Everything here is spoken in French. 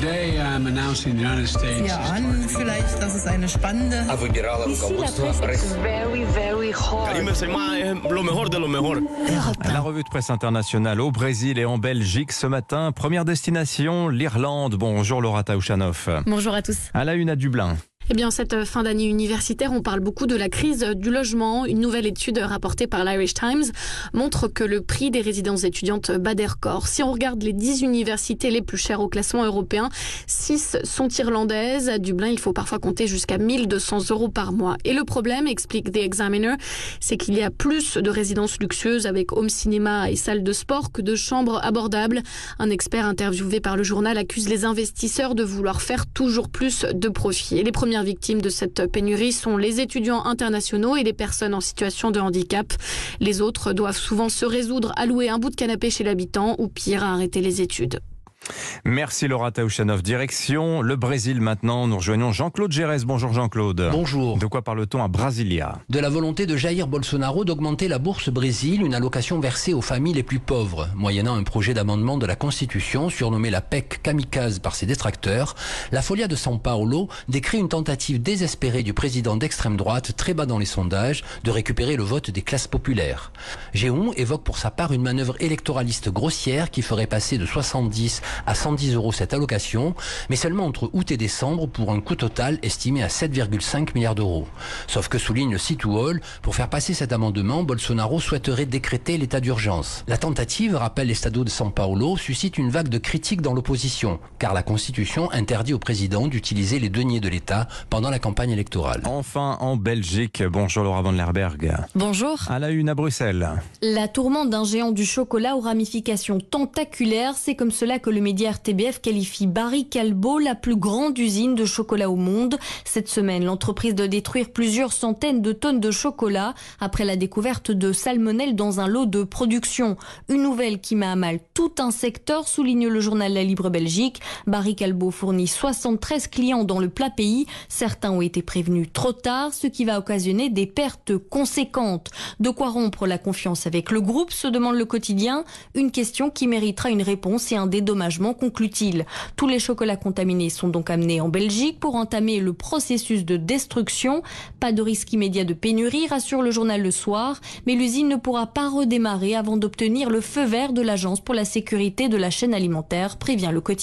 Today I'm announcing the United States. Ja, an vielleicht, dass es eine spannende. А выбирала руководство very, very hard. lo mejor de lo mejor. La revue de presse internationale au Brésil et en Belgique ce matin. Première destination, l'Irlande. Bonjour Laura Taouchanoff. Bonjour à tous. À la une à Dublin. Eh bien, cette fin d'année universitaire, on parle beaucoup de la crise du logement. Une nouvelle étude rapportée par l'Irish Times montre que le prix des résidences étudiantes bat des records. Si on regarde les 10 universités les plus chères au classement européen, 6 sont irlandaises. À Dublin, il faut parfois compter jusqu'à 1200 euros par mois. Et le problème, explique The Examiner, c'est qu'il y a plus de résidences luxueuses avec home cinéma et salle de sport que de chambres abordables. Un expert interviewé par le journal accuse les investisseurs de vouloir faire toujours plus de profit. Premières victimes de cette pénurie sont les étudiants internationaux et les personnes en situation de handicap. Les autres doivent souvent se résoudre à louer un bout de canapé chez l'habitant ou pire à arrêter les études. Merci Laura Taouchanoff. Direction le Brésil maintenant. Nous rejoignons Jean-Claude Gérès. Bonjour Jean-Claude. Bonjour. De quoi parle-t-on à Brasilia? De la volonté de Jair Bolsonaro d'augmenter la bourse Brésil, une allocation versée aux familles les plus pauvres, moyennant un projet d'amendement de la Constitution surnommé la PEC kamikaze par ses détracteurs. La Folia de São Paulo décrit une tentative désespérée du président d'extrême droite, très bas dans les sondages, de récupérer le vote des classes populaires. Géon évoque pour sa part une manœuvre électoraliste grossière qui ferait passer de 70 à 110 euros cette allocation, mais seulement entre août et décembre pour un coût total estimé à 7,5 milliards d'euros. Sauf que souligne le site Wall, pour faire passer cet amendement, Bolsonaro souhaiterait décréter l'état d'urgence. La tentative, rappelle l'Estado de São Paulo, suscite une vague de critiques dans l'opposition, car la Constitution interdit au président d'utiliser les deniers de l'État pendant la campagne électorale. Enfin en Belgique. Bonjour Laura van Lerberg. Bonjour. À la une à Bruxelles. La tourmente d'un géant du chocolat aux ramifications tentaculaires, c'est comme cela que le média RTBF qualifie Barry Calbo la plus grande usine de chocolat au monde. Cette semaine, l'entreprise doit détruire plusieurs centaines de tonnes de chocolat après la découverte de salmonelle dans un lot de production. Une nouvelle qui met à mal tout un secteur, souligne le journal La Libre Belgique. Barry Calbo fournit 73 clients dans le plat pays. Certains ont été prévenus trop tard, ce qui va occasionner des pertes conséquentes. De quoi rompre la confiance avec le groupe, se demande le quotidien. Une question qui méritera une réponse et un conclut-il. Tous les chocolats contaminés sont donc amenés en Belgique pour entamer le processus de destruction. Pas de risque immédiat de pénurie, rassure le journal Le Soir, mais l'usine ne pourra pas redémarrer avant d'obtenir le feu vert de l'Agence pour la sécurité de la chaîne alimentaire, prévient le quotidien.